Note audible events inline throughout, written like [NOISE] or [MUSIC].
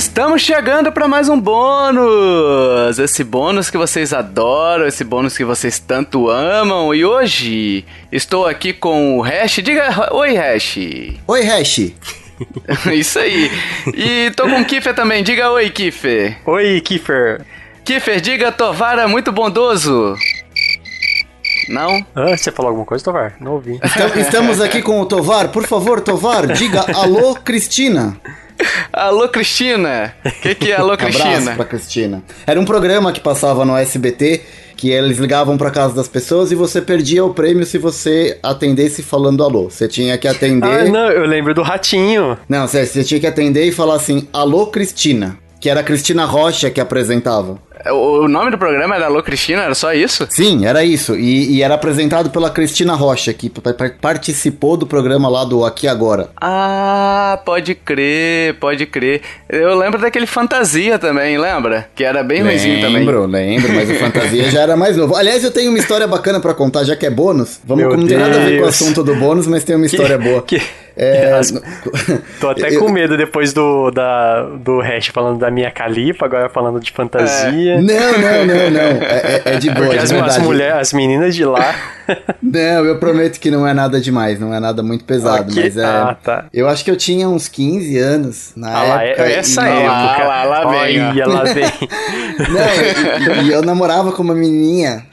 estamos chegando para mais um bônus! Esse bônus que vocês adoram, esse bônus que vocês tanto amam. E hoje estou aqui com o Hash. Diga oi, Hash. Oi, Hash. [LAUGHS] Isso aí. E tô com o Kiffer também. Diga oi, Kiffer. Oi, Kiffer. Kiffer, diga Tovara muito bondoso. Não? Ah, você falou alguma coisa, Tovar? Não ouvi. Estamos aqui com o Tovar. Por favor, Tovar, diga [LAUGHS] alô, Cristina. Alô, Cristina! O que, que é Alô, [LAUGHS] Cristina? Abraço pra Cristina. Era um programa que passava no SBT que eles ligavam para casa das pessoas e você perdia o prêmio se você atendesse falando alô. Você tinha que atender. Ah, não, eu lembro do ratinho. Não, você, você tinha que atender e falar assim: Alô, Cristina. Que era a Cristina Rocha que apresentava. O nome do programa era Alô Cristina? Era só isso? Sim, era isso. E, e era apresentado pela Cristina Rocha, que participou do programa lá do Aqui Agora. Ah, pode crer, pode crer. Eu lembro daquele Fantasia também, lembra? Que era bem lembro, ruimzinho também. Lembro, lembro, mas o Fantasia já era mais novo. Aliás, eu tenho uma história bacana para contar, já que é bônus. Vamos, não tem nada a ver com o assunto do bônus, mas tem uma história que, boa. Que... É, As... Tô até eu... com medo depois do, da, do hash falando da minha califa, agora falando de fantasia. É. Não, não, não, não. É, é, é de boa, Porque de as, as mulheres, as meninas de lá. Não, eu prometo que não é nada demais, não é nada muito pesado, Aqui, mas é. Ah, tá. Eu acho que eu tinha uns 15 anos na ah, lá, época. essa e... época. lá, lá vem. Olha, lá vem. [LAUGHS] não, e, e eu namorava com uma menininha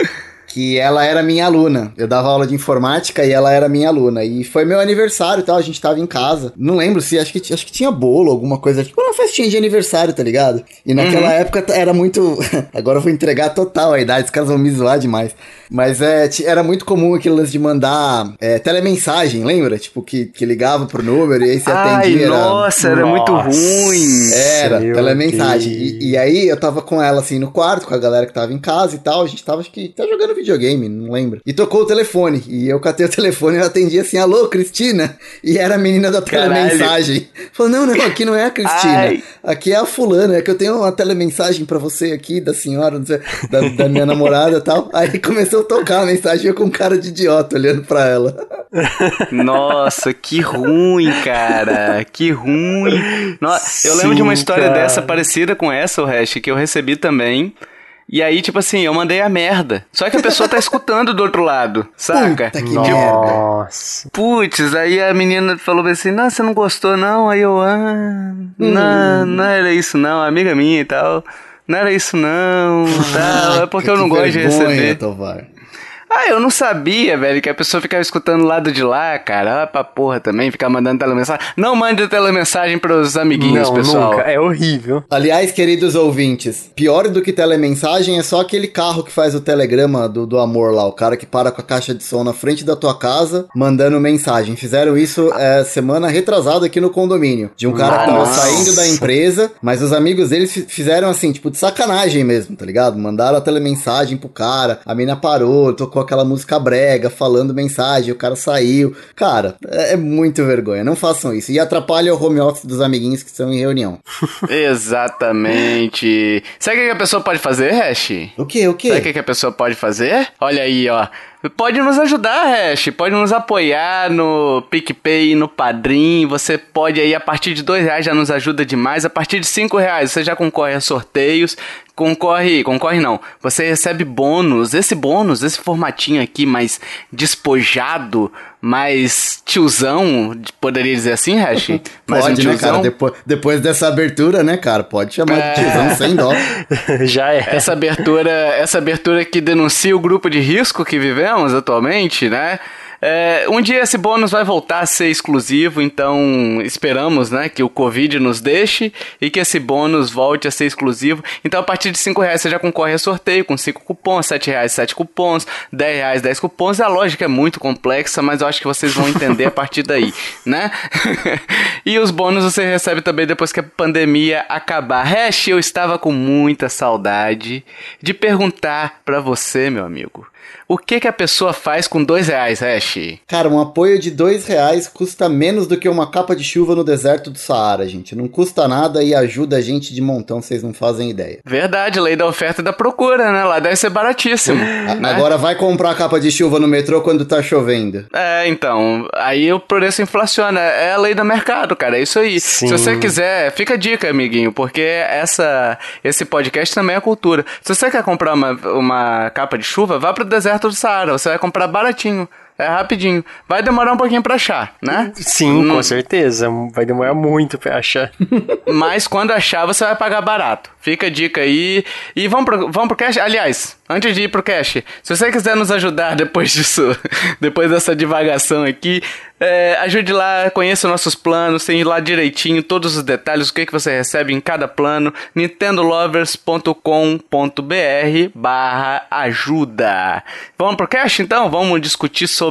que ela era minha aluna. Eu dava aula de informática e ela era minha aluna. E foi meu aniversário e tal, a gente tava em casa. Não lembro se, acho que, acho que tinha bolo, alguma coisa. Tipo uma festinha de aniversário, tá ligado? E naquela uhum. época era muito... [LAUGHS] Agora eu vou entregar total a idade, os caras vão me zoar demais. Mas é, era muito comum aquele lance de mandar é, telemensagem, lembra? Tipo, que, que ligava pro número e aí você Ai, atendia. Era... Nossa, era nossa. muito ruim. Era, telemensagem. E, e, aí eu tava com ela assim no quarto, com a galera que tava em casa e tal. A gente tava, acho que, tá jogando videogame, não lembro. E tocou o telefone. E eu catei o [LAUGHS] telefone e eu atendi assim, alô, Cristina? E era a menina da telemensagem. Falou, não, não, aqui não é a Cristina. Ai. Aqui é a fulana, é que eu tenho uma telemensagem para você aqui, da senhora, da, da minha namorada e tal. [LAUGHS] Aí começou a tocar a mensagem eu com cara de idiota olhando pra ela. [LAUGHS] Nossa, que ruim, cara. Que ruim. Nossa, eu lembro de uma história cara. dessa parecida com essa, o Hash, que eu recebi também. E aí, tipo assim, eu mandei a merda. Só que a pessoa tá escutando do outro lado, [LAUGHS] saca? Puta que tipo, Nossa. Putz, aí a menina falou assim: Não, você não gostou, não? Aí eu, ah, hum. não, não era isso, não, amiga minha e tal. Não era isso, não, [LAUGHS] tal. É porque eu não gosto de receber. Tovar. Ah, eu não sabia, velho, que a pessoa ficava escutando o lado de lá, cara. Ah, pra porra também, ficar mandando telemensagem. Não mande telemensagem pros amiguinhos, não, pessoal. Nunca. É horrível. Aliás, queridos ouvintes, pior do que telemensagem é só aquele carro que faz o telegrama do, do amor lá. O cara que para com a caixa de som na frente da tua casa, mandando mensagem. Fizeram isso é, semana retrasada aqui no condomínio. De um cara que tava saindo da empresa, mas os amigos deles fizeram assim, tipo, de sacanagem mesmo, tá ligado? Mandaram a telemensagem pro cara, a mina parou, tocou com aquela música brega, falando mensagem, o cara saiu. Cara, é, é muito vergonha. Não façam isso. E atrapalha o home office dos amiguinhos que estão em reunião. [LAUGHS] Exatamente. Sabe o que a pessoa pode fazer, Hash? O que? O que? Sabe o que a pessoa pode fazer? Olha aí, ó. Pode nos ajudar, Hash. Pode nos apoiar no PicPay, no Padrim. Você pode aí, a partir de dois reais já nos ajuda demais. A partir de cinco reais você já concorre a sorteios. Concorre, concorre não. Você recebe bônus. Esse bônus, esse formatinho aqui mais despojado, mais tiozão, poderia dizer assim, Hash? [LAUGHS] Pode, um tiozão. né, cara? Depois, depois dessa abertura, né, cara? Pode chamar é... de tiozão sem dó. [LAUGHS] Já é. Essa abertura, essa abertura que denuncia o grupo de risco que vivemos atualmente, né? É, um dia esse bônus vai voltar a ser exclusivo, então esperamos né, que o Covid nos deixe e que esse bônus volte a ser exclusivo. Então, a partir de 5 reais você já concorre a sorteio com 5 cupons, 7 reais 7 cupons, 10 reais 10 cupons. A lógica é muito complexa, mas eu acho que vocês vão entender a partir daí, [LAUGHS] né? [LAUGHS] e os bônus você recebe também depois que a pandemia acabar. Hash, eu estava com muita saudade de perguntar para você, meu amigo o que que a pessoa faz com dois reais, Hash? Cara, um apoio de dois reais custa menos do que uma capa de chuva no deserto do Saara, gente. Não custa nada e ajuda a gente de montão, vocês não fazem ideia. Verdade, lei da oferta e da procura, né? Lá deve ser baratíssimo. [LAUGHS] né? Agora vai comprar capa de chuva no metrô quando tá chovendo. É, então, aí o preço inflaciona. É a lei do mercado, cara. É isso aí. Sim. Se você quiser, fica a dica, amiguinho, porque essa, esse podcast também é cultura. Se você quer comprar uma, uma capa de chuva, vá pro deserto do Saara. Você vai comprar baratinho. É rapidinho. Vai demorar um pouquinho pra achar, né? Sim, hum. com certeza. Vai demorar muito pra achar. [LAUGHS] Mas quando achar, você vai pagar barato. Fica a dica aí. E vamos pro, vamos pro cash? Aliás, antes de ir pro cash, se você quiser nos ajudar [LAUGHS] depois disso, depois dessa divagação aqui, é, ajude lá, conheça nossos planos, tem lá direitinho todos os detalhes, o que, que você recebe em cada plano. nintendolovers.com.br barra ajuda. Vamos pro cash então? Vamos discutir sobre,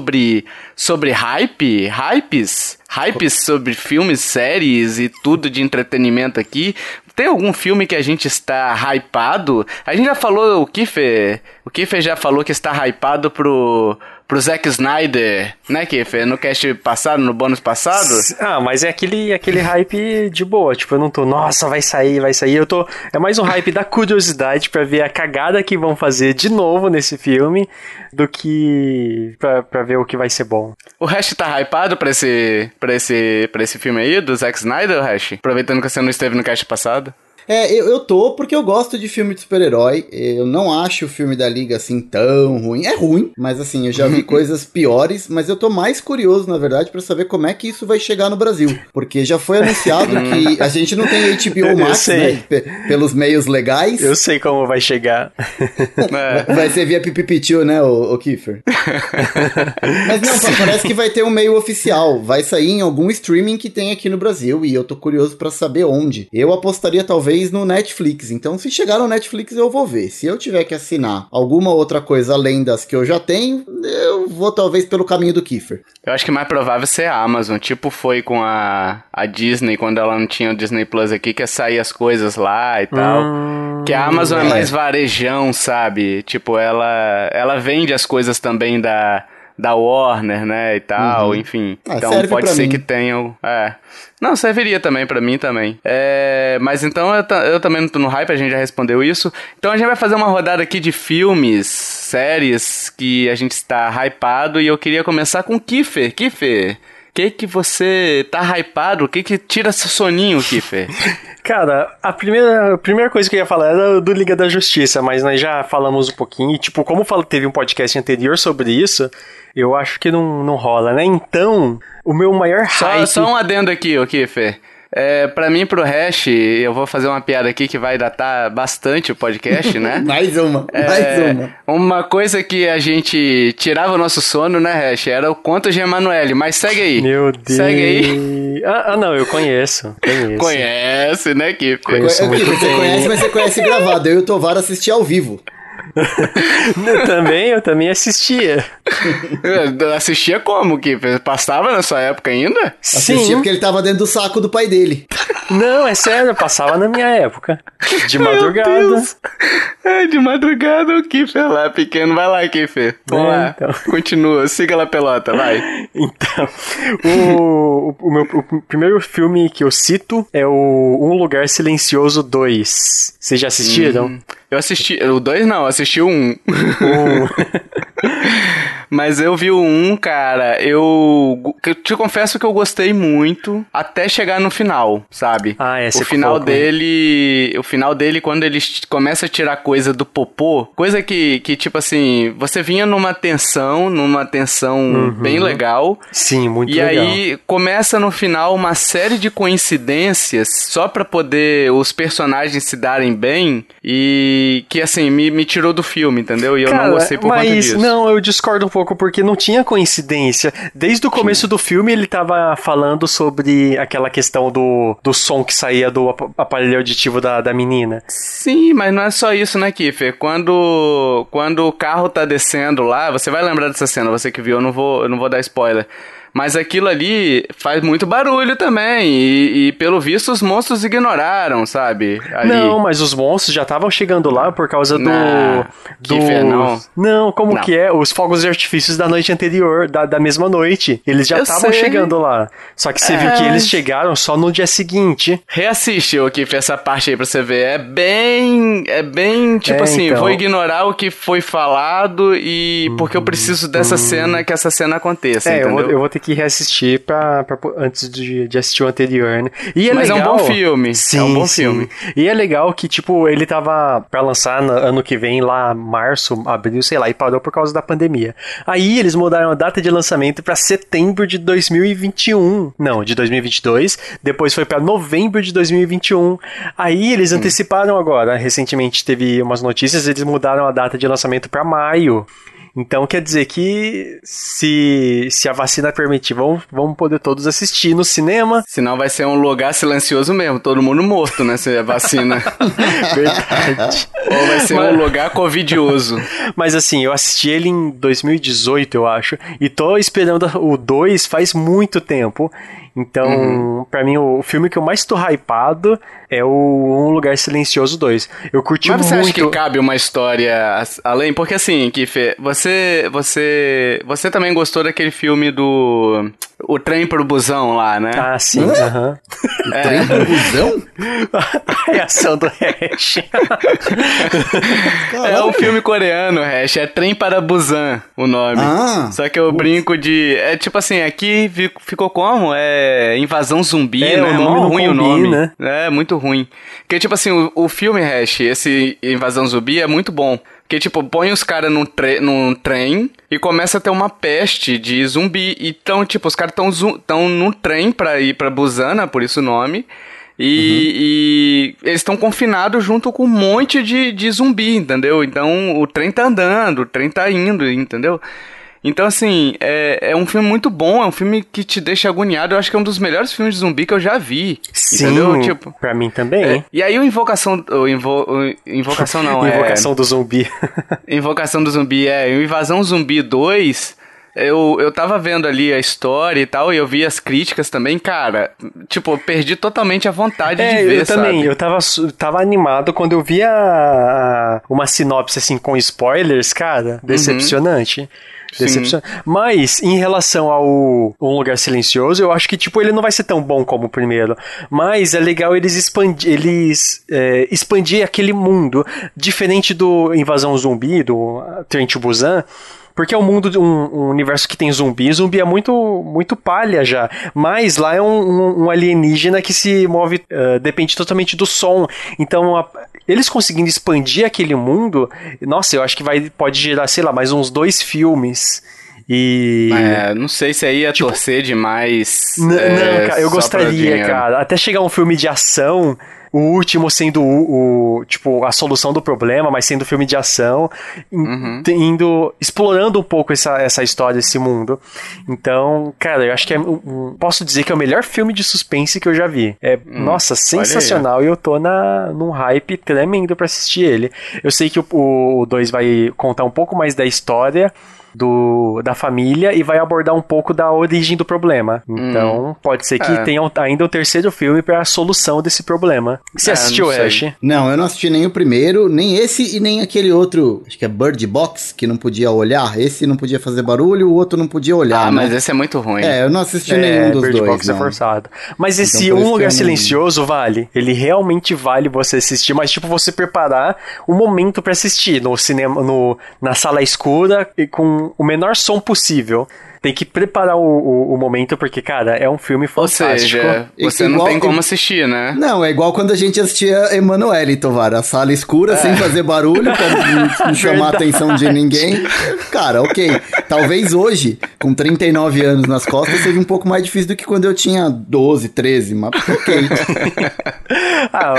sobre hype? Hypes? Hypes sobre filmes, séries e tudo de entretenimento aqui. Tem algum filme que a gente está hypado? A gente já falou, o Kiffer, o Kiffer já falou que está hypado pro pro Zack Snyder, né, Kiffer? No cast passado, no bônus passado. Ah, mas é aquele, aquele hype de boa. Tipo, eu não tô, nossa, vai sair, vai sair. Eu tô. É mais um hype da curiosidade para ver a cagada que vão fazer de novo nesse filme do que pra, pra ver o que vai ser bom. O Hash tá hypado pra esse, pra, esse, pra esse filme aí, do Zack Snyder, Hash? Aproveitando que você não esteve no cast passado. É, eu, eu tô porque eu gosto de filme de super-herói. Eu não acho o filme da Liga assim tão ruim. É ruim, mas assim, eu já vi [LAUGHS] coisas piores. Mas eu tô mais curioso, na verdade, para saber como é que isso vai chegar no Brasil. Porque já foi anunciado [LAUGHS] que a gente não tem HBO Max, né? Pelos meios legais. Eu sei como vai chegar. [LAUGHS] é. Vai ser via Pipipitiu, né, o, o Kiefer? mas não, parece que vai ter um meio oficial. Vai sair em algum streaming que tem aqui no Brasil. E eu tô curioso para saber onde. Eu apostaria talvez no Netflix. Então, se chegar no Netflix, eu vou ver. Se eu tiver que assinar alguma outra coisa além das que eu já tenho, eu vou talvez pelo caminho do Kiefer. Eu acho que mais provável ser a Amazon. Tipo, foi com a, a Disney, quando ela não tinha o Disney Plus aqui, que ia sair as coisas lá e tal. Hum, que a Amazon é. é mais varejão, sabe? Tipo, ela, ela vende as coisas também da da Warner, né, e tal, uhum. enfim. Ah, então pode ser mim. que tenham, é. Não, serviria também para mim também. É, mas então eu, eu, também não tô no hype, a gente já respondeu isso. Então a gente vai fazer uma rodada aqui de filmes, séries que a gente está hypado e eu queria começar com Kiffer. Kiffer, que que você tá hypado? O que que tira seu soninho, Kiffer? [LAUGHS] Cara, a primeira, a primeira coisa que eu ia falar era do Liga da Justiça, mas nós já falamos um pouquinho. E, tipo, como teve um podcast anterior sobre isso, eu acho que não, não rola, né? Então, o meu maior hype... Só, só um adendo aqui, o Kiffer. É, pra mim, pro Hash, eu vou fazer uma piada aqui que vai datar bastante o podcast, né? [LAUGHS] mais uma, é, mais uma. Uma coisa que a gente tirava o nosso sono, né, Hash? Era o conto de Emanuele, mas segue aí. Meu Deus. Segue aí. Ah, ah não, eu conheço. Conheço. Conhece, né, Kip? Conheço muito você conhece, mas você conhece gravado. Eu e o Tovar assisti ao vivo. Eu [LAUGHS] também, eu também assistia. assistia como? Que passava na sua época ainda? Assistia Sim. porque ele tava dentro do saco do pai dele. Não, é sério, passava na minha época. De [LAUGHS] madrugada. É, de madrugada o Kiffer lá, pequeno. Vai lá, Kiffer. Vamos é, lá. Então. Continua, siga lá pelota, vai. [LAUGHS] Então, o, o, o, meu, o primeiro filme que eu cito é o Um Lugar Silencioso 2. Vocês já assistiram? Hum. Eu assisti. O 2 não, assisti o 1. Um. [LAUGHS] um. [LAUGHS] Mas eu vi 1, cara, eu, eu te confesso que eu gostei muito até chegar no final, sabe? Ah, é, O final dele, né? o final dele quando ele começa a tirar coisa do popô, coisa que, que tipo assim, você vinha numa tensão, numa tensão uhum. bem legal. Sim, muito e legal. E aí começa no final uma série de coincidências só para poder os personagens se darem bem e que assim me, me tirou do filme, entendeu? E eu Cara, não gostei por mas, conta disso. Não, eu discordo um pouco porque não tinha coincidência. Desde o começo Sim. do filme ele tava falando sobre aquela questão do, do som que saía do aparelho auditivo da, da menina. Sim, mas não é só isso, né, Kiffer? Quando, quando o carro tá descendo lá, você vai lembrar dessa cena, você que viu, eu não vou, eu não vou dar spoiler. Mas aquilo ali faz muito barulho também. E, e pelo visto os monstros ignoraram, sabe? Ali. Não, mas os monstros já estavam chegando lá por causa do. Nah, do... Não. Não, como Não. que é? Os fogos de artifícios da noite anterior, da, da mesma noite. Eles já estavam chegando lá. Só que você É, viu que eles mas- chegaram só no dia seguinte. Reassiste o que essa parte aí pra você ver. É bem. É bem tipo É, assim, então. vou ignorar o que foi falado e. Porque eu preciso dessa cena, que essa cena aconteça. É, eu vou, eu vou ter que reassistir pra, pra- antes de, de assistir o anterior, né? E é Mas é um legal, bom filme, é Sim, um bom sim. filme. E é legal que, tipo, ele tava pra lançar no ano que vem, lá março, abril, sei lá, e parou por causa da pandemia. Aí eles mudaram a data de lançamento pra setembro de 2021. Não, de 2022. Depois foi pra novembro de 2021. Aí eles Hum. anteciparam agora. Recentemente teve umas notícias, eles mudaram a data de lançamento pra maio. Então quer dizer que se, se a vacina permitir, vamos, vamos poder todos assistir no cinema. Senão vai ser um lugar silencioso mesmo, todo mundo morto, né? Se é vacina. [LAUGHS] Verdade. Ou vai ser Mas- um lugar covidioso. Mas assim, eu assisti ele em 2018, eu acho, e tô esperando o 2 faz muito tempo. Então, Uhum. pra mim, o filme que eu mais tô hypado é o Um Lugar Silencioso 2. Eu curti Mas você muito. acha que cabe uma história além? Porque assim, Kiffer, você, você, você também gostou daquele filme do O Trem pro Busão lá, né? Ah, sim, Hã? aham. Trem do busão? [LAUGHS] A reação do Hash. É um filme coreano, Hash, é Trem para Busan o nome. Ah, Só que eu brinco de. É tipo assim, aqui fi- ficou como? É invasão zumbi, É, né? o nome Mó não ruim o combina. nome. É, muito ruim. Porque, tipo assim, o, o filme, Hash, esse invasão zumbi é muito bom. Porque, tipo, põe os caras num, tre num trem e começa a ter uma peste de zumbi. Então, tipo, os caras estão tão num trem pra ir pra Busana, por isso o nome. E, e eles estão confinados junto com um monte de, de zumbi, entendeu? Então o trem tá andando, o trem tá indo, entendeu? Então, assim, é, é um filme muito bom, é um filme que te deixa agoniado. Eu acho que é um dos melhores filmes de zumbi que eu já vi. Sim, Entendeu? Tipo. pra mim também. é, e aí o Invocação. O invo, o invocação não, [LAUGHS] [LAUGHS] Invocação do zumbi. é. Invocação do Zumbi, é. O Invasão Zumbi 2. Eu, eu tava vendo ali a história e tal, e eu vi as críticas também, cara. Tipo, eu perdi totalmente a vontade É, de ver, eu também. sabe? Eu tava, tava animado quando eu vi a, a- uma sinopse assim com spoilers, cara. Decepcionante. Decepcionante. Mas, em relação ao Um Lugar Silencioso, eu acho que, tipo, ele não vai ser tão bom como o primeiro. Mas é legal eles expandir, eles, é, expandir aquele mundo. Diferente do Invasão Zumbi, do Trent Busan. Porque é um mundo, um, um universo que tem zumbi. Zumbi é muito, muito palha já. Mas lá é um, um- alienígena que se move, eh, depende totalmente do som. Então, a- eles conseguindo expandir aquele mundo, nossa, eu acho que vai, pode gerar, sei lá, mais uns dois filmes. E. É, não sei se aí ia torcer demais. É, não, cara, eu gostaria, cara. Até chegar um filme de ação, o último sendo o, o- tipo, a solução do problema, mas sendo filme de ação, Uhum. indo, explorando um pouco essa, essa história, esse mundo. Então, cara, eu acho que é, posso dizer que é o melhor filme de suspense que eu já vi. É, nossa, sensacional, e eu tô na, num hype tremendo pra assistir ele. Eu sei que o 2 vai contar um pouco mais da história, do, da família e vai abordar um pouco da origem do problema. Então, pode ser que É. tenha um- ainda o terceiro filme para a solução desse problema. Você É, assistiu, não. Ash? Não, eu não assisti nem o primeiro, nem esse e nem aquele outro, acho que é Bird Box, que não podia olhar. Esse não podia fazer barulho, o outro não podia olhar. Ah, né? mas esse é muito ruim. É, eu não assisti nenhum dos Bird dois. Box é não. forçado. Mas esse Então, Um Lugar eu não- Silencioso vale. Ele realmente vale você assistir, mas tipo, você preparar o momento pra assistir no cinema, no, na sala escura e com o menor som possível. Tem que preparar o, o, o momento, porque, cara, é um filme Ou fantástico. seja, E- você não igual- tem como assistir, né? Não, é igual quando a gente assistia Emanuele, Tovar, a sala escura, É. sem fazer barulho, pra não- não [LAUGHS] chamar a atenção de ninguém. Cara, ok. Talvez hoje, com 39 anos nas costas, seja um pouco mais difícil do que quando eu tinha 12, 13, mas ok. [LAUGHS] Ah,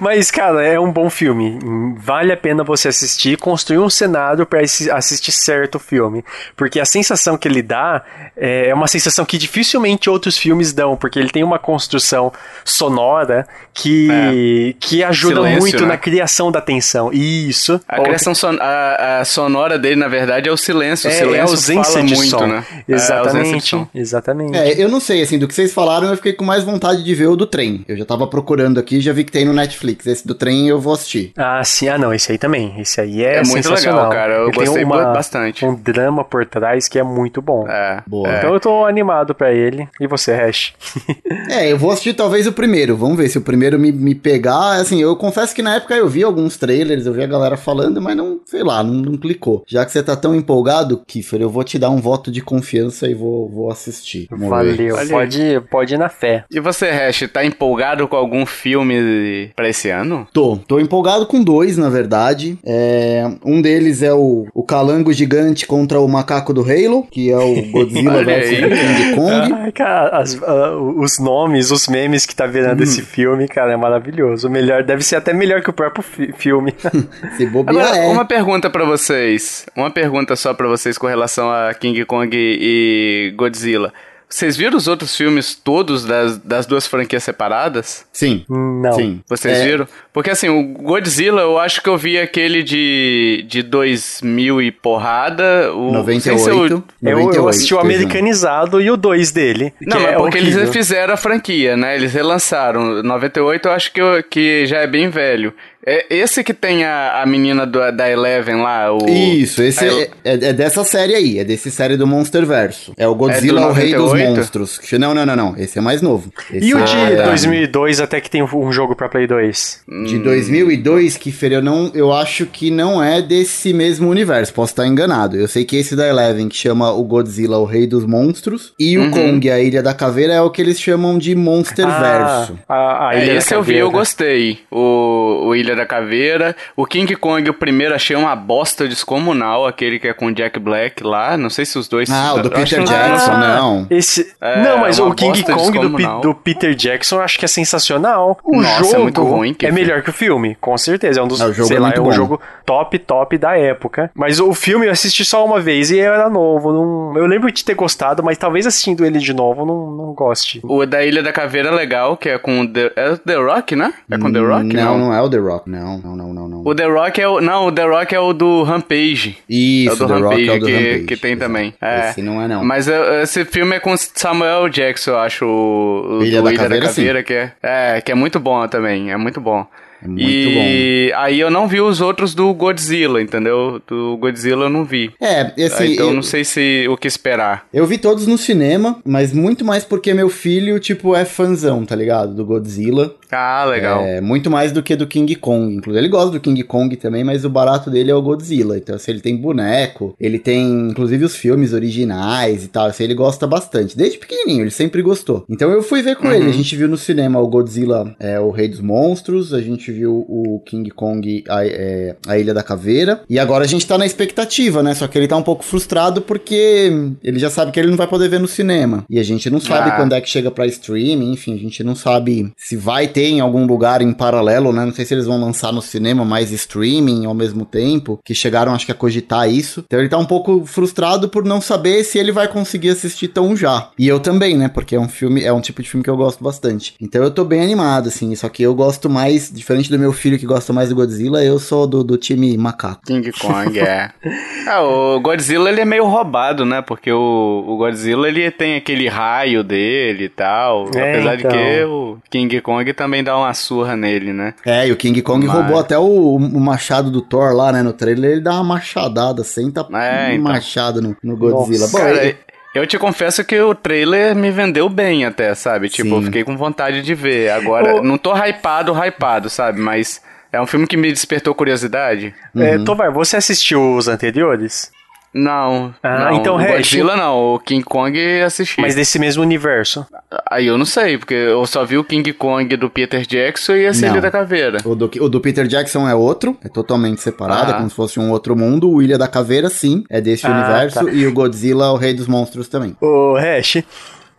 mas, cara, é um bom filme. Vale a pena você assistir, construir um cenário pra assi- assistir certo o filme. Porque a sensação que ele dá é uma sensação que dificilmente outros filmes dão, porque ele tem uma construção sonora que, que ajuda Silêncio, muito né? na criação da tensão. Isso. A criação son a, a sonora dele, na verdade, é o silêncio. O É, silêncio é o ausência de muito, som. né? É, Exatamente, ausência de som. exatamente. É, eu não sei, assim, do que vocês falaram, eu fiquei com mais vontade de ver o do trem. Eu já tava procurando aqui, já vi que tem no Netflix. Esse do trem eu vou assistir. Ah, sim, ah não, esse aí também. Esse aí é, É muito sensacional. legal, cara. Eu Ele gostei uma- bastante. Um drama por trás que é muito bom. É. Boa. é. Então eu tô animado pra ele. E você, Hash? [LAUGHS] É, eu vou assistir talvez o primeiro. Vamos ver se o primeiro me, me pegar. Assim, eu confesso que na época eu vi alguns trailers, eu vi a galera falando, mas não, sei lá, não, não clicou. Já que você tá tão empolgado, Kiffer, eu vou te dar um voto de confiança e vou, vou assistir. Vamos ver. Valeu, Olha aí. pode, pode ir na fé. E você, Hash, tá empolgado com algum filme pra esse ano? Tô, tô empolgado com dois, na verdade. É, um deles é o, o Calango Gigante contra o Macaco do Halo, que é o Godzilla vs. King Kong. [LAUGHS] Ai, cara, as- ah, os nomes, os memes que tá virando Hum. esse filme, cara, é maravilhoso. O melhor, deve ser até melhor que o próprio fi- filme. [LAUGHS] Se bobear, Agora, é. uma pergunta pra vocês. Uma pergunta só pra vocês com relação a King Kong e Godzilla. Vocês viram os outros filmes todos das, das duas franquias separadas? Sim. Não. Sim. Vocês É, viram? Porque assim, o Godzilla, eu acho que eu vi aquele de, de 2000 e porrada. O, não sei se 98. Eu, 98, eu assisti o americanizado e o 2 dele. Não, mas é porque horrível. eles fizeram a franquia, né? Eles relançaram. 98 eu acho que, eu- que já é bem velho. É esse que tem a, a menina do- da Eleven lá, o... Isso, esse é, é- é dessa série aí, é desse série do Monsterverso. É o Godzilla, É o Rei dos 98? Monstros. Não, não, não, não. Esse é mais novo. Esse E o é de da- 2002 até que tem um jogo pra Play 2? De 2002, Kiffer, eu, não, eu acho que não é desse mesmo universo, posso estar enganado. Eu sei que esse da Eleven, que chama o Godzilla, o Rei dos Monstros, e Uhum. o Kong, a Ilha da Caveira, é o que eles chamam de Monsterverso. Ah, a, a É, Ilha da esse eu vi, eu gostei. O, o Ilha da Caveira. O King Kong, o primeiro, achei uma bosta descomunal. Aquele que é com o Jack Black lá. Não sei se os dois... Ah, o do Peter Jackson, Ah, não. Esse... É, não, mas o King Kong do, do Peter Jackson eu acho que é sensacional. O Nossa, é jogo muito ruim, que é melhor que o filme, com certeza. É um dos, É, o jogo sei é lá, muito é um bom. jogo top, top da época. Mas o filme eu assisti só uma vez e eu era novo. Não... Eu lembro de ter gostado, mas talvez assistindo ele de novo eu não, não goste. O da Ilha da Caveira é legal, que é com o The, é o The Rock, né? É com The Rock? Não, não é o The Rock. Não, não, não, não, não. O The Rock é o... Não, o The Rock é o do Rampage. Isso, é o do The Rock Rampage, é o do que, Rampage. que tem exato. também. É. Esse não é, não. Mas é, esse filme é com Samuel Jackson, eu acho. O, o Ilha do da Ilha Caveira, da Caveira, que é, é, que é muito bom também. É muito bom. É muito e aí eu não vi os outros do Godzilla, entendeu? Do Godzilla eu não vi. É, assim, então eu, eu não sei se o que esperar. eu vi todos no cinema, mas muito mais porque meu filho, tipo, é fãzão, tá ligado? Do Godzilla. Ah, legal. É, muito mais do que do King Kong. Inclusive, ele gosta do King Kong também, mas o barato dele é o Godzilla. Então, assim, ele tem boneco, ele tem, inclusive, os filmes originais e tal. Assim, ele gosta bastante. Desde pequenininho, ele sempre gostou. Então, eu fui ver com Uhum. ele. A gente viu no cinema o Godzilla, é, o Rei dos Monstros. A gente viu o King Kong, a, é, a Ilha da Caveira. E agora a gente tá na expectativa, né? Só que ele tá um pouco frustrado porque ele já sabe que ele não vai poder ver no cinema. E a gente não sabe Ah. quando é que chega pra streaming, enfim, a gente não sabe se vai ter em algum lugar em paralelo, né? Não sei se eles vão lançar no cinema mais streaming ao mesmo tempo, que chegaram acho que a cogitar isso. Então ele tá um pouco frustrado por não saber se ele vai conseguir assistir tão já. E eu também, né? Porque é um filme, é um tipo de filme que eu gosto bastante. Então eu tô bem animado, assim, só que eu gosto mais, diferente do meu filho que gosta mais do Godzilla, eu sou do, do time macaco. King Kong, é. [LAUGHS] ah, o Godzilla ele é meio roubado, né? Porque o, o Godzilla ele tem aquele raio dele e tal. É, apesar então. de que o King Kong também dá uma surra nele, né? É, e o King Kong Mas- roubou até o, o machado do Thor lá, né? No trailer ele dá uma machadada, senta É, um então. machado no, no Godzilla. Nossa, Bom, Cara, ele- eu te confesso que o trailer me vendeu bem até, sabe? Tipo, Sim. eu fiquei com vontade de ver. Agora, Ô- não tô hypado, hypado, sabe? Mas é um filme que me despertou curiosidade. É, Uhum. Tovar, você assistiu os anteriores? Não. Ah, não. então, o Hash- Godzilla não, o King Kong assisti. Mas desse mesmo universo. Aí eu não sei, porque eu só vi o King Kong do Peter Jackson e a Não. Ilha da Caveira. o, do, o do Peter Jackson é outro, é totalmente separado, Ah. é como se fosse um outro mundo. O Ilha da Caveira, sim, é desse Ah, universo. tá. E o Godzilla, o Rei dos Monstros também. Ô, Hash,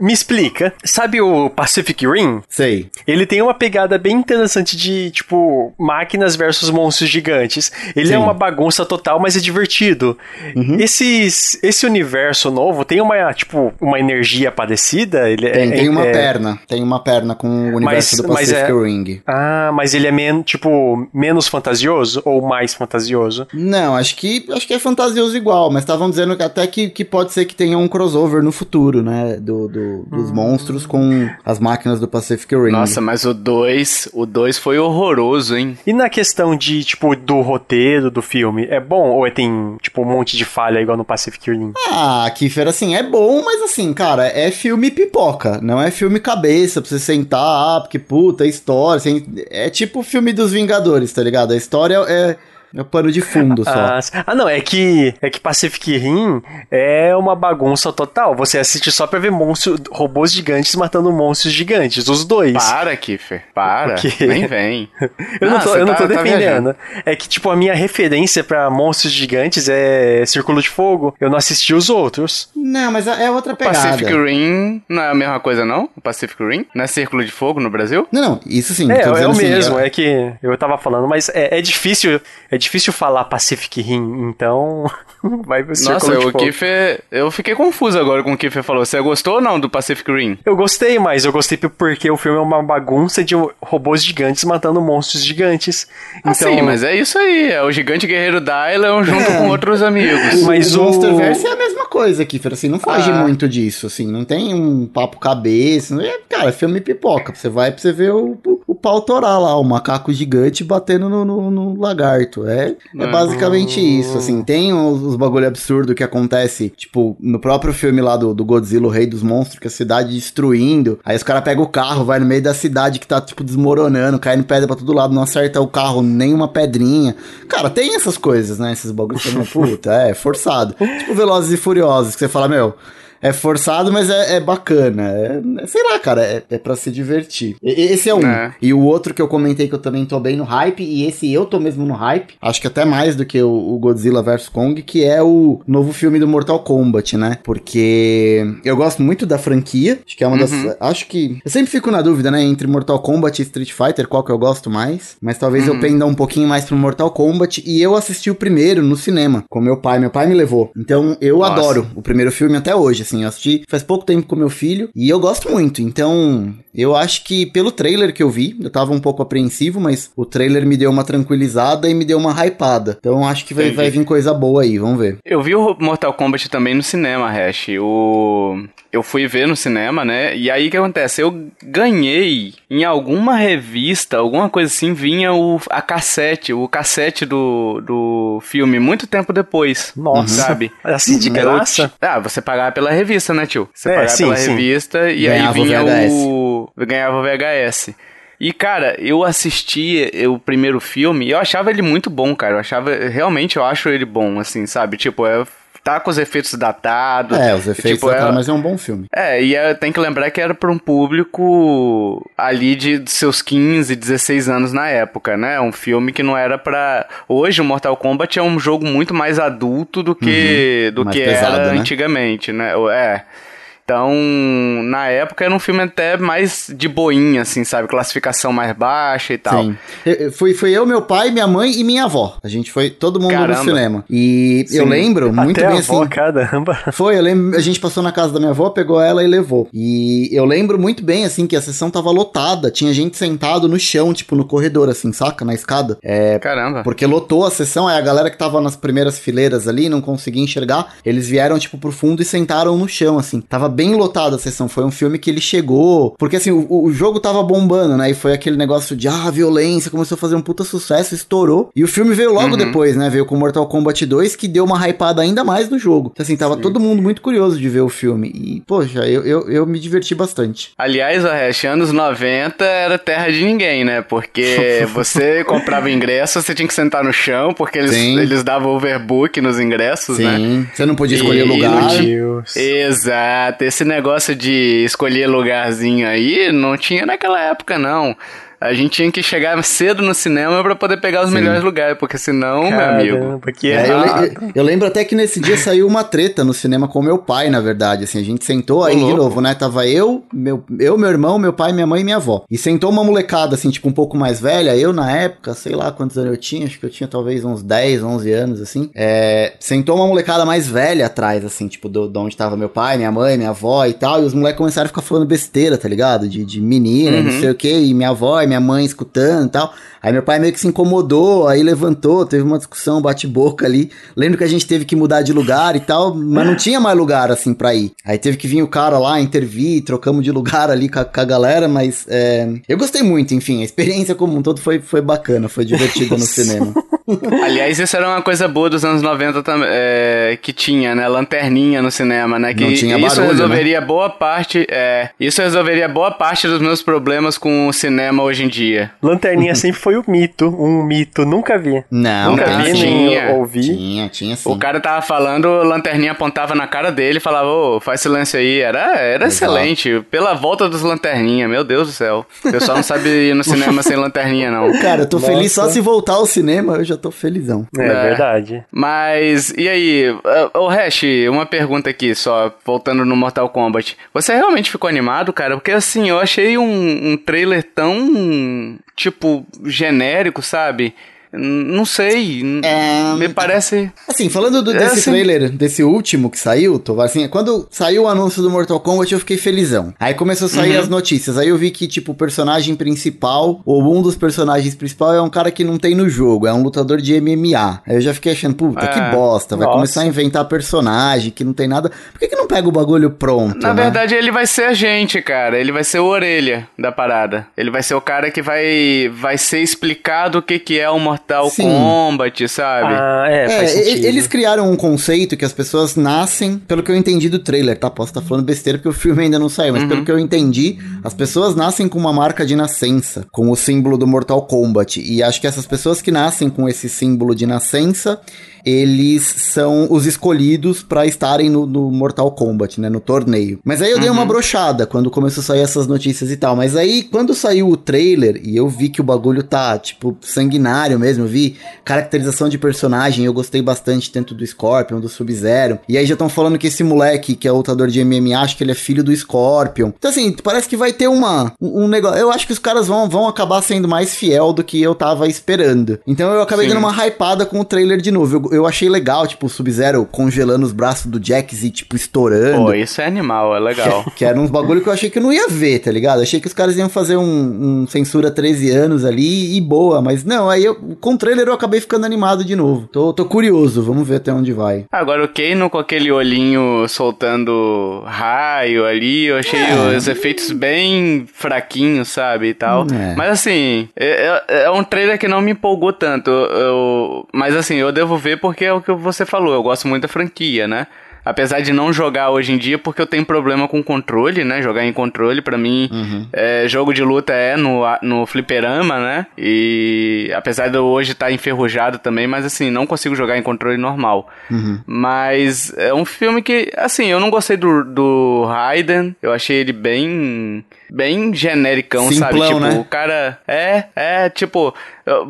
Me explica. Sabe o Pacific Rim? Sei. Ele tem uma pegada bem interessante de, tipo, máquinas versus monstros gigantes. Ele Sim. é uma bagunça total, mas é divertido. Esses, esse universo novo tem uma, tipo, uma energia parecida? Ele é- Tem, tem uma é- perna. Tem uma perna com o universo Mas- do mas Pacific é- Ring. Ah, mas ele é, men tipo, menos fantasioso ou mais fantasioso? Não, acho que acho que é fantasioso igual, mas estavam dizendo que até que, que pode ser que tenha um crossover no futuro, né? Do, do- dos Hum. monstros com as máquinas do Pacific Ring. Nossa, mas o 2, o 2 foi horroroso, hein? E na questão de, tipo, do roteiro do filme, é bom ou é- tem, tipo, um monte de falha igual no Pacific Rim? Ah, Kiefer, assim, é bom, mas assim, cara, é filme pipoca, não é filme cabeça pra você sentar, ah, porque puta, história, assim, é tipo o filme dos Vingadores, tá ligado? A história é, é o pano de fundo só. Ah, ah, não, é que é que Pacific Rim é uma bagunça total. Você assiste só pra ver monstros, robôs gigantes matando monstros gigantes, os dois. Para, Kiffer, para. O quê? Nem vem. Eu não Ah, tô, eu não tá- tô tá defendendo. viajando. é que, tipo, a minha referência pra monstros gigantes é Círculo de Fogo. Eu não assisti os outros. Não, mas é outra pegada. Pacific Rim não é a mesma coisa, não? O Pacific Rim? Não é Círculo de Fogo no Brasil? Não, não, isso sim. É, tô é o assim, mesmo, é- é que eu tava falando, mas é, é difícil, é difícil falar Pacific Rim, então [LAUGHS] vai Círculo Nossa, o. Kiffer... Eu fiquei confuso agora com o Kiffer falou. Você gostou ou não do Pacific Rim? Eu gostei, mas eu gostei porque o filme é uma bagunça de robôs gigantes matando monstros gigantes. Ah, Então, sim, mas é isso aí. É o gigante guerreiro Dylan junto É. com outros amigos. [LAUGHS] Mas o o- Monsterverse é a mesma coisa, Kiffer, assim, não foge Ah. muito disso, assim, não tem um papo cabeça, é, cara, é filme pipoca, você vai pra você ver o pau torar lá, o macaco gigante batendo no, no, no lagarto, é, é basicamente isso, assim, tem os, os bagulho absurdo que acontece, tipo, no próprio filme lá do, do Godzilla, o Rei dos Monstros, que a cidade destruindo, aí os caras pegam o carro, vai no meio da cidade que tá, tipo, desmoronando, caindo pedra pra todo lado, não acerta o carro, nem uma pedrinha, cara, tem essas coisas, né, esses bagulhos que [LAUGHS] puta, é, forçado, tipo Velozes e Furiosos, que você fala, meu... É forçado, mas é, é bacana. É, é- sei lá, cara, é, é pra se divertir. E- esse é um. É. E o outro que eu comentei que eu também tô bem no hype, e esse eu tô mesmo no hype, acho que até mais do que o, o Godzilla vs Kong, que é o novo filme do Mortal Kombat, né? Porque eu gosto muito da franquia, acho que é uma das. Acho que. Eu sempre fico na dúvida, né? Entre Mortal Kombat e Street Fighter, qual que eu gosto mais. Mas talvez eu penda um pouquinho mais pro Mortal Kombat. E eu assisti o primeiro no cinema, com meu pai. Meu pai me levou. Então eu Nossa. adoro o primeiro filme até hoje, assim. Eu assisti faz pouco tempo com meu filho e eu gosto muito. Então, eu acho que pelo trailer que eu vi, eu tava um pouco apreensivo, mas o trailer me deu uma tranquilizada e me deu uma hypada. Então, acho que vai, Entendi. vai vir coisa boa aí, vamos ver. Eu vi o Mortal Kombat também no cinema, Hash. O... Eu fui ver no cinema, né? E aí o que acontece? Eu ganhei em alguma revista, alguma coisa assim, vinha o, a cassete, o cassete do, do filme, muito tempo depois. Nossa. Sabe? [LAUGHS] Assim de graça? Ah, você pagava pela revista, né, tio? Você É, pagava sim, pela sim. revista e Ganhava o aí vinha VHS. Ganhava o VHS. E, cara, eu assisti o primeiro filme e eu achava ele muito bom, cara. Eu achava. Realmente eu acho ele bom, assim, sabe? Tipo, é, tá com os efeitos datados. É, os efeitos tipo, é- cara, mas é um bom filme. é, e é, tem que lembrar que era pra um público ali de seus 15, 16 anos na época, né? Um filme que não era pra. Hoje o Mortal Kombat é um jogo muito mais adulto do que, do mais que pesado, era né? antigamente, né? É. Então, na época era um filme até mais de boinha, assim, sabe? Classificação mais baixa e tal. Sim. Eu- eu- Fui, fui eu, meu pai, minha mãe e minha avó. A gente foi todo mundo Caramba. no cinema. E eu Sim. lembro muito Até bem a avó, assim. caramba. Foi, eu lembro, a gente passou na casa da minha avó, pegou ela e levou. E eu lembro muito bem, assim, que a sessão tava lotada, tinha gente sentado no chão, tipo, no corredor, assim, saca? Na escada. É, Caramba. porque lotou a sessão, aí a galera que tava nas primeiras fileiras ali, não conseguia enxergar, eles vieram, tipo, pro fundo e sentaram no chão, assim. Tava bem lotada a sessão, foi um filme que ele chegou... Porque, assim, o, o jogo tava bombando, né? E foi aquele negócio de, ah, violência, começou a fazer um puta sucesso, estourou. E o filme veio logo Uhum. depois, né? Veio com Mortal Kombat 2, que deu uma hypada ainda mais no jogo. Então, assim, tava todo mundo muito curioso de ver o filme. E, poxa, eu, eu, eu me diverti bastante. Aliás, o Hash, anos 90 era terra de ninguém, né? Porque [LAUGHS] você comprava ingresso, você tinha que sentar no chão, porque eles, Sim. eles davam overbook nos ingressos, né? Sim, você não podia escolher E lugar. Exato, esse negócio de escolher lugarzinho aí não tinha naquela época, não. A gente tinha que chegar cedo no cinema para poder pegar os Sim. melhores lugares, porque senão, Caramba, meu amigo. Que é, eu, eu, eu, lembro até que nesse dia saiu uma treta no cinema com meu pai, na verdade. Assim, a gente sentou aí de novo, né? Tava eu, meu, eu, meu irmão, meu pai, minha mãe e minha avó. E sentou uma molecada, assim, tipo, um pouco mais velha. Eu, na época, sei lá quantos anos eu tinha, acho que eu tinha talvez uns 10, 11 anos, assim. É, sentou uma molecada mais velha atrás, assim, tipo, do, de onde tava meu pai, minha mãe, minha avó e tal. E os moleques começaram a ficar falando besteira, tá ligado? De, de menina, uhum. não sei o que, e minha avó e minha mãe escutando e tal. Aí meu pai meio que se incomodou, aí levantou, teve uma discussão, bate-boca ali. Lembro que a gente teve que mudar de lugar e tal, mas não tinha mais lugar assim pra ir. Aí teve que vir o cara lá, intervir, trocamos de lugar ali com a, com a galera, mas é, eu gostei muito, enfim, a experiência como um todo foi, foi bacana, foi divertida no cinema. [LAUGHS] Aliás, isso era uma coisa boa dos anos 90 também, é, que tinha, né? Lanterninha no cinema, né? Que não tinha isso barulho, resolveria né? boa parte. É, isso resolveria boa parte dos meus problemas com o cinema hoje em dia. Lanterninha [LAUGHS] sempre foi o mito. Um mito, nunca vi. Não, nunca vi, tinha, nem ouvi. Tinha, tinha sim. O cara tava falando, Lanterninha apontava na cara dele e falava, ô, faz silêncio aí. Era, era excelente. Pela volta dos Lanterninha, meu Deus do céu. O pessoal não sabe ir no cinema sem Lanterninha, não. [LAUGHS] Cara, eu tô Nossa. feliz só se voltar ao cinema, eu já tô felizão. É, é verdade. Mas, e aí, o Hash, uma pergunta aqui só, voltando no Mortal Kombat. Você realmente ficou animado, cara? Porque assim, eu achei um, um trailer tão, tipo, genérico, sabe? Não sei. É... Me parece. Assim, falando do, desse é assim... trailer, desse último que saiu, Tovar, assim, quando saiu o anúncio do Mortal Kombat, eu fiquei felizão. Aí começou a sair uhum. as notícias. Aí eu vi que, tipo, o personagem principal, ou um dos personagens principais, é um cara que não tem no jogo, é um lutador de MMA. Aí eu já fiquei achando, puta, é... que bosta. Vai Nossa. começar a inventar personagem que não tem nada. Por que, que não pega o bagulho pronto? Na né? verdade, ele vai ser a gente, cara. Ele vai ser o orelha da parada. Ele vai ser o cara que vai, vai ser explicado o que, que é o Mortal Mortal Sim. Kombat, sabe? Ah, é, é eles criaram um conceito que as pessoas nascem, pelo que eu entendi do trailer, tá? Posso estar tá falando besteira porque o filme ainda não saiu, mas uhum. pelo que eu entendi, as pessoas nascem com uma marca de nascença, com o símbolo do Mortal Kombat. E acho que essas pessoas que nascem com esse símbolo de nascença, eles são os escolhidos para estarem no, no, Mortal Kombat, né? No torneio. Mas aí eu dei uma uhum. brochada quando começou a sair essas notícias e tal. Mas aí, quando saiu o trailer e eu vi que o bagulho tá, tipo, sanguinário mesmo, eu vi caracterização de personagem, eu gostei bastante tanto do Scorpion, do Sub-Zero. E aí já estão falando que esse moleque, que é lutador de MMA, acho que ele é filho do Scorpion. Então, assim, parece que vai ter uma, um, um negócio. Eu acho que os caras vão, vão acabar sendo mais fiel do que eu tava esperando. Então eu acabei Sim. dando uma hypada com o trailer de novo. Eu, eu achei legal, tipo, o Sub-Zero congelando os braços do Jax e, tipo, estourando. Pô, isso é animal, é legal. [LAUGHS] Que, era uns bagulho que eu achei que eu não ia ver, tá ligado? Eu achei que os caras iam fazer um, um, censura 13 anos ali e boa, mas não, aí eu, com o trailer eu acabei ficando animado de novo. Tô, tô curioso, vamos ver até onde vai. Agora o Kano com aquele olhinho soltando raio ali, eu achei é. os efeitos bem fraquinhos, sabe, e tal. É. Mas assim, é, é, é, um trailer que não me empolgou tanto, eu, mas assim, eu devo ver porque é o que você falou, eu gosto muito da franquia, né? Apesar de não jogar hoje em dia, porque eu tenho problema com controle, né? Jogar em controle, para mim, uhum. é, jogo de luta é no, no fliperama, né? E apesar de eu hoje estar tá enferrujado também, mas assim, não consigo jogar em controle normal. Uhum. Mas é um filme que, assim, eu não gostei do, do Raiden, eu achei ele bem bem genericão, Simplão, sabe? Tipo, né? o cara é, é, tipo,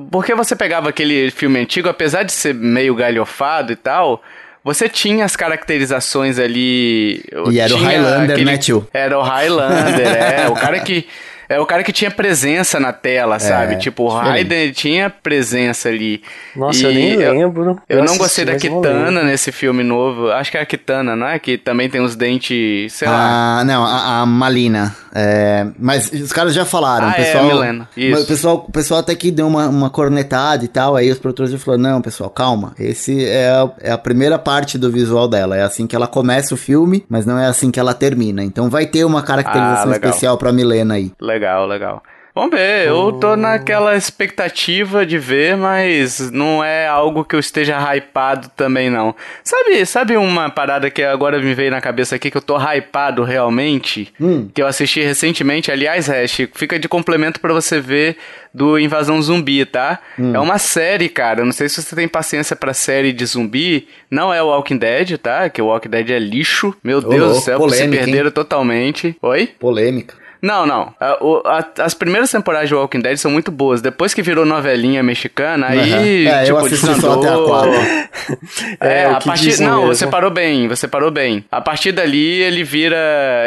porque você pegava aquele filme antigo, apesar de ser meio galhofado e tal, você tinha as caracterizações ali. E era o Highlander, aquele, né, tio? Era o Highlander, é. O cara que é o cara que tinha presença na tela, sabe? É, tipo, o Raiden tinha presença ali. Nossa, e eu nem lembro. Eu, eu não gostei da Kitana nesse filme novo. Acho que é a Kitana, não é? Que também tem os dentes, sei lá. Ah, não, a, a Malina. É, mas os caras já falaram. Ah, pessoal, é, a Milena. Isso. O pessoal, o pessoal até que deu uma, uma cornetada e tal. Aí os produtores já falaram: não, pessoal, calma. Esse é a, é a primeira parte do visual dela. É assim que ela começa o filme, mas não é assim que ela termina. Então vai ter uma caracterização ah, especial pra Milena aí. Legal legal, legal. Vamos ver, eu tô naquela expectativa de ver, mas não é algo que eu esteja hypado também não. Sabe, sabe uma parada que agora me veio na cabeça aqui que eu tô hypado realmente? Hum. Que eu assisti recentemente, aliás, Hash, fica de complemento para você ver do Invasão Zumbi, tá? Hum. É uma série, cara. Não sei se você tem paciência para série de zumbi. Não é o Walking Dead, tá? Que o Walking Dead é lixo. Meu Deus do céu, polêmica, se perderam hein? totalmente. Oi? Polêmica. Não, não. A- o- a- as primeiras temporadas de Walking Dead são muito boas. Depois que virou novelinha mexicana, aí. É, eu tipo, assisti só desandou. até a quatro. [LAUGHS] É, É, a partir. dizem Não, mesmo. você parou bem, você parou bem. A partir dali ele vira.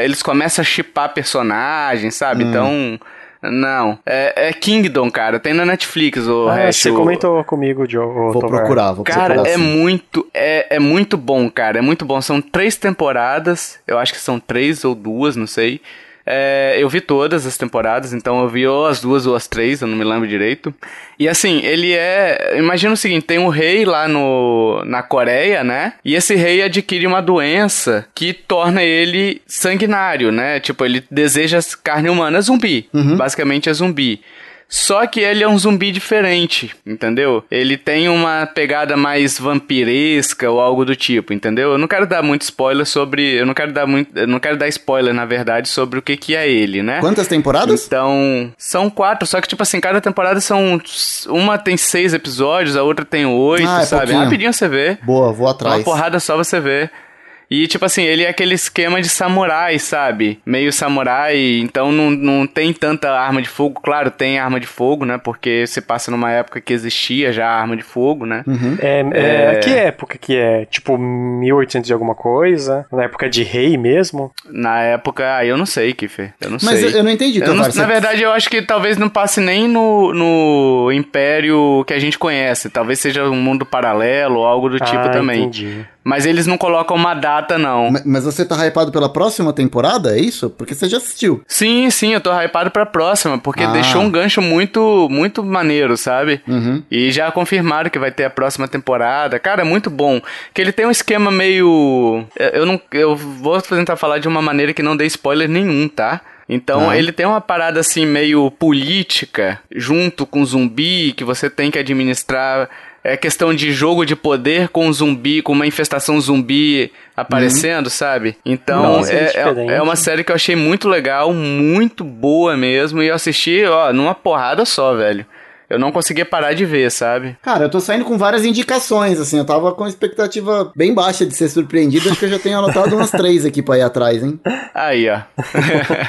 Eles começam a chipar personagens, Hum. sabe? Então. Não. É, é Kingdom, cara. Tem na Netflix o Ah, resto. você comentou comigo, Joe. Vou procurar, vou Cara, procurar. é sim. muito, é, é muito bom, cara. É muito bom. São três temporadas. Eu acho que são três ou duas, não sei. É, eu vi todas as temporadas, então eu vi ou as duas ou as três, eu não me lembro direito. E assim, ele é. Imagina o seguinte: tem um rei lá no, na Coreia, né? E esse rei adquire uma doença que torna ele sanguinário, né? Tipo, ele deseja carne humana, zumbi. Basicamente é zumbi. Só que ele é um zumbi diferente, entendeu? Ele tem uma pegada mais vampiresca ou algo do tipo, entendeu? Eu não quero dar muito spoiler sobre, eu não quero dar muito, eu não quero dar spoiler na verdade sobre o que que é ele, né? Quantas temporadas? Então, são quatro, só que tipo assim, cada temporada são uma tem seis episódios, a outra tem oito, Ah, é sabe? pouquinho. Rapidinho você vê. Boa, vou Uma atrás. porrada só você vê. E, tipo assim, ele é aquele esquema de samurai, sabe? Meio samurai, então não, não tem tanta arma de fogo. Claro, tem arma de fogo, né? Porque se passa numa época que existia já arma de fogo, né? É, é, Que época que é? Tipo, 1800 e alguma coisa? Na época de rei mesmo? Na época, ah, eu não sei, Kiffer. Eu não Mas sei. eu, eu não entendi, Eu não- na verdade, eu acho que talvez não passe nem no, no Império que a gente conhece. Talvez seja um mundo paralelo ou algo do tipo ah, também. entendi. Mas eles não colocam uma data, não. Mas você tá hypado pela próxima temporada, é isso? Porque você já assistiu. Sim, sim, eu tô hypado pra próxima, porque Ah. deixou um gancho muito, muito maneiro, sabe? Uhum. E já confirmaram que vai ter a próxima temporada. Cara, é muito bom. Que ele tem um esquema meio. Eu não. Eu vou tentar falar de uma maneira que não dê spoiler nenhum, tá? Então Ah. ele tem uma parada assim meio política, junto com zumbi, que você tem que administrar. É questão de jogo de poder com zumbi, com uma infestação zumbi aparecendo, sabe? Então Nossa, é, é, diferente. é uma série que eu achei muito legal, muito boa mesmo. E eu assisti, ó, numa porrada só, velho. Eu não conseguia parar de ver, sabe? Cara, eu tô saindo com várias indicações, assim. Eu tava com expectativa bem baixa de ser surpreendido. Acho que eu já tenho anotado umas [LAUGHS] três aqui pra ir atrás, hein? Aí, ó.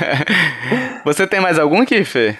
[LAUGHS] Você tem mais algum aqui, Fê?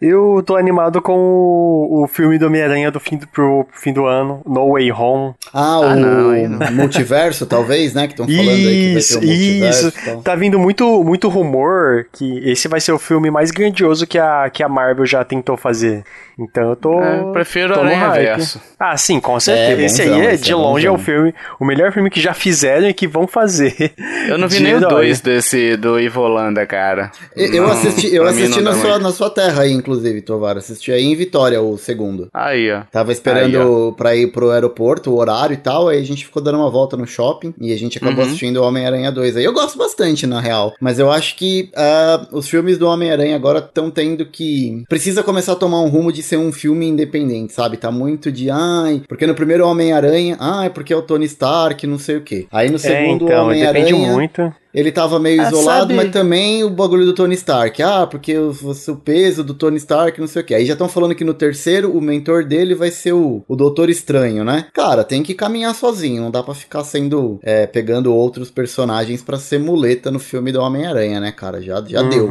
Eu tô animado com o, o filme do Homem-Aranha do fim do, pro, pro fim do ano, No Way Home. Ah, Ah, o não, [LAUGHS] multiverso, talvez, né? Que estão falando aí que vai ter Isso, o multiverso. isso. e tal. Tá vindo muito, muito rumor que esse vai ser o filme mais grandioso que a, que a Marvel já tentou fazer. Então eu tô. É, eu prefiro tô Aranha. Verso. Ah, sim, com certeza. É, esse aí é, esse de é longe é o filme, o melhor filme que já fizeram e que vão fazer. [LAUGHS] Eu não vi nem o dois desse do Ivolanda, cara. Eu eu Não, assisti, eu pra mim assisti na sua, na sua terra aí, inclusive, Tovar. Assisti aí em Vitória, o segundo. Aí, ó. Tava esperando pra ir pro aeroporto, o horário e tal, aí a gente ficou dando uma volta no shopping e a gente acabou Uhum. assistindo o Homem-Aranha 2. Aí eu gosto bastante, na real. Mas eu acho que ah, os filmes do Homem-Aranha agora estão tendo que. Precisa começar a tomar um rumo de ser um filme independente, sabe? Tá muito de. Ai, porque no primeiro Homem-Aranha. Ai, porque é o Tony Stark, não sei o quê. Aí no É, segundo então, depende Homem-Aranha. muito. Ele tava meio Ah, isolado, sabe- mas também o bagulho do Tony Stark. Ah, porque o, o- peso do Tony Stark, não sei o que. Aí já estão falando que no terceiro, o mentor dele vai ser o, o Doutor Estranho, né? Cara, tem que caminhar sozinho. Não dá pra ficar sendo. é, pegando outros personagens pra ser muleta no filme do Homem-Aranha, né, cara? Já, já deu.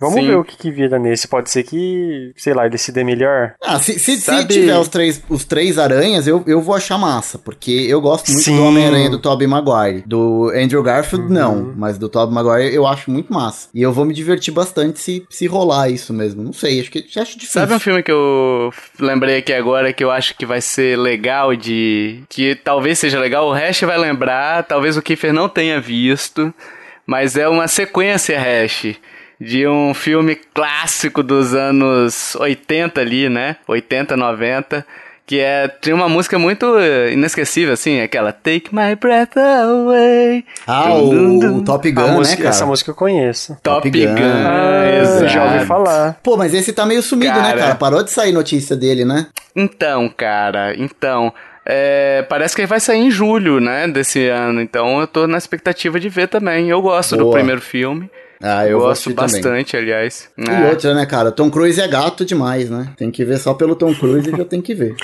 Vamos Sim. ver o que, que vira nesse. Pode ser que, sei lá, ele se dê melhor. Ah, se, se, se tiver os três, os três aranhas, eu, eu vou achar massa. Porque eu gosto muito Sim. do Homem-Aranha do Tobey Maguire. Do Andrew Garfield, Uhum. não. Mas do Tobey Maguire eu acho muito massa. E eu vou me divertir bastante se, se rolar isso mesmo. Não sei, acho que acho difícil. Sabe um filme que eu lembrei aqui agora que eu acho que vai ser legal de. que talvez seja legal, o Hash vai lembrar, talvez o Kiefer não tenha visto, mas é uma sequência Hash. De um filme clássico dos anos 80 ali, né? 80, 90. Que é, tinha uma música muito inesquecível, assim, aquela Take My Breath Away. Ah, Dum, dum, o, dum. o Top Gun, né, música- cara? Essa música eu conheço. Top, Top Gun. Gun. Ah, exato. já ouvi falar. Pô, mas esse tá meio sumido, né, Cara. cara? Parou de sair notícia dele, né? Então, cara, então. é, parece que ele vai sair em julho, né, desse ano. Então eu tô na expectativa de ver também. Eu gosto do Boa. primeiro filme. Ah, eu Gosto bastante, aliás. E É. outra, né, cara? Tom Cruise é gato demais, né? Tem que ver só pelo Tom Cruise que eu tenho que ver.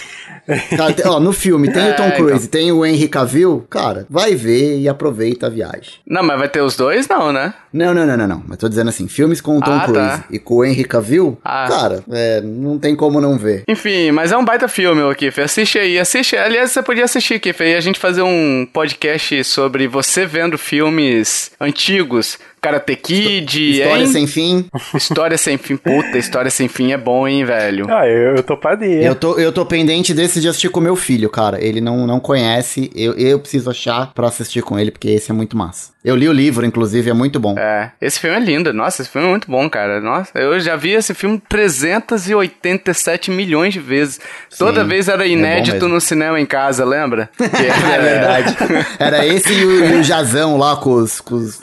[LAUGHS] Cara, tem- ó, no filme tem o Tom É, Cruise, tem o Henry Cavill, cara, vai ver e aproveita a viagem. Não, mas vai ter os dois, não, né? Não, não, não, não, não. Mas tô dizendo assim, filmes com o Tom Ah, Cruise tá. e com o Henry Cavill, Ah. cara, é, não tem como não ver. Enfim, mas é um baita filme, ô Kiffer. Assiste aí, assiste. Aliás, você podia assistir, Kiffer, e a gente fazer um podcast sobre você vendo filmes antigos. Karate Kid, História hein? sem fim. História sem fim. Puta, História sem fim é bom, hein, velho? Ah, eu, eu tô paria. Eu tô, eu tô pendente desse de assistir com meu filho, cara. Ele não, não conhece, eu, eu preciso achar pra assistir com ele, porque esse é muito massa. Eu li o livro, inclusive, é muito bom. É, esse filme é lindo. Nossa, esse filme é muito bom, cara. Nossa, eu já vi esse filme 387 milhões de vezes. Toda vez era é inédito mesmo. no cinema em casa, lembra? [LAUGHS] Que É verdade. Era esse e o, e o Jazão lá com os, com os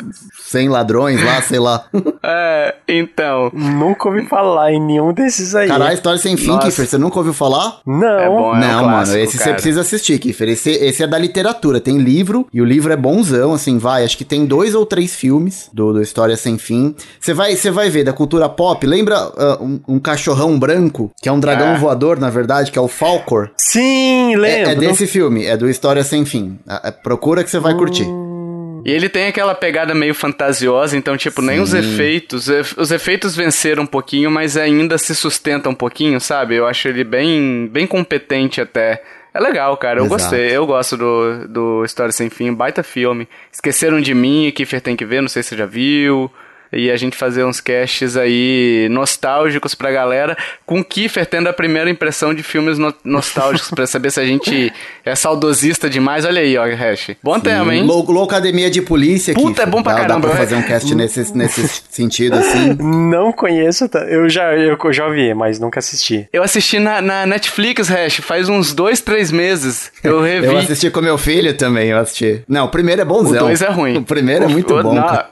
100 ladrões lá, sei lá. [LAUGHS] É, então. Nunca ouvi falar em nenhum desses aí. Caralho, História Sem Fim, Nossa. Kiffer, você nunca ouviu falar? Não. É bom, é um não, clássico, mano, esse você cara. precisa assistir, Kiffer. Esse, esse é da literatura, tem livro, e o livro é bonzão, assim, vai. Acho que tem dois ou três filmes do, do História Sem Fim. Você vai, você vai ver, da cultura pop, lembra ah, um, um cachorrão branco, que é um dragão É. voador, na verdade, que é o Falcor? Sim, É, lembro. é desse filme, é do História Sem Fim. Ah, ah, procura que você vai curtir. E ele tem aquela pegada meio fantasiosa, então, tipo, nem os efeitos. ef- Os efeitos venceram um pouquinho, mas ainda se sustenta um pouquinho, sabe? Eu acho ele bem, bem competente até. É legal, cara. Eu Exato. gostei. Eu gosto do, do História Sem Fim. Baita filme. Esqueceram de mim, Kiffer tem que ver, não sei se você já viu. E a gente fazer uns casts aí nostálgicos pra galera, com o Kiffer tendo a primeira impressão de filmes no- nostálgicos, pra saber se a gente [LAUGHS] é saudosista demais. Olha aí, ó, Hash. Bom tema, hein? Lou- Loucademia de Polícia, Puta, Kiffer. é bom pra dá, caramba, Dá pra fazer um cast [LAUGHS] nesse, nesse sentido, assim. Não conheço. tá? Eu já, eu já ouvi, mas nunca assisti. Eu assisti na, na Netflix, Hash, faz uns dois, três meses. Eu [LAUGHS] revi. Eu assisti com meu filho também, eu assisti. Não, o primeiro é o bonzão. dois é ruim. O primeiro é O- muito o- bom, cara.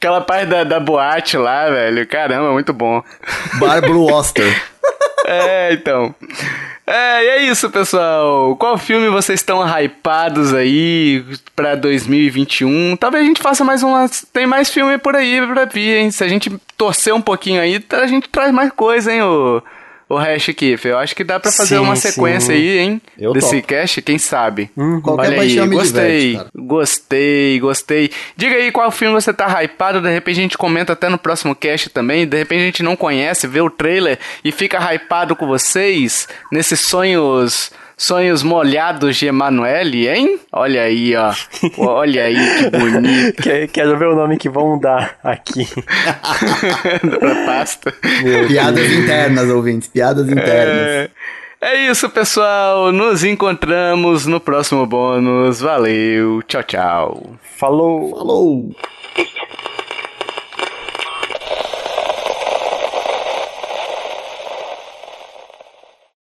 Aquela parte da, da boate lá, velho. Caramba, muito bom. Bar [LAUGHS] Blue Oster. É, então. É, e é isso, pessoal. Qual filme vocês estão hypados aí pra 2021? Talvez a gente faça mais umas. Tem mais filme por aí pra vir, hein? Se a gente torcer um pouquinho aí, a gente traz mais coisa, hein, o, o Hash Kiff. Eu acho que dá pra fazer Sim, uma sim. sequência aí, hein? Eu Desse topo. cast, quem sabe? Qualquer Olha aí, gostei, diverte, gostei, gostei. Diga aí qual filme você tá hypado, de repente a gente comenta até no próximo cast também, de repente a gente não conhece, vê o trailer e fica hypado com vocês nesses sonhos, sonhos molhados de Emanuele, hein? Olha aí, ó. [LAUGHS] Olha aí que bonito Quer- Quero ver o nome que vão dar aqui. [LAUGHS] pra pasta. Piadas internas, ouvintes. Piadas internas. É, é isso, pessoal. Nos encontramos no próximo bônus. Valeu. Tchau, tchau. Falou. Falou!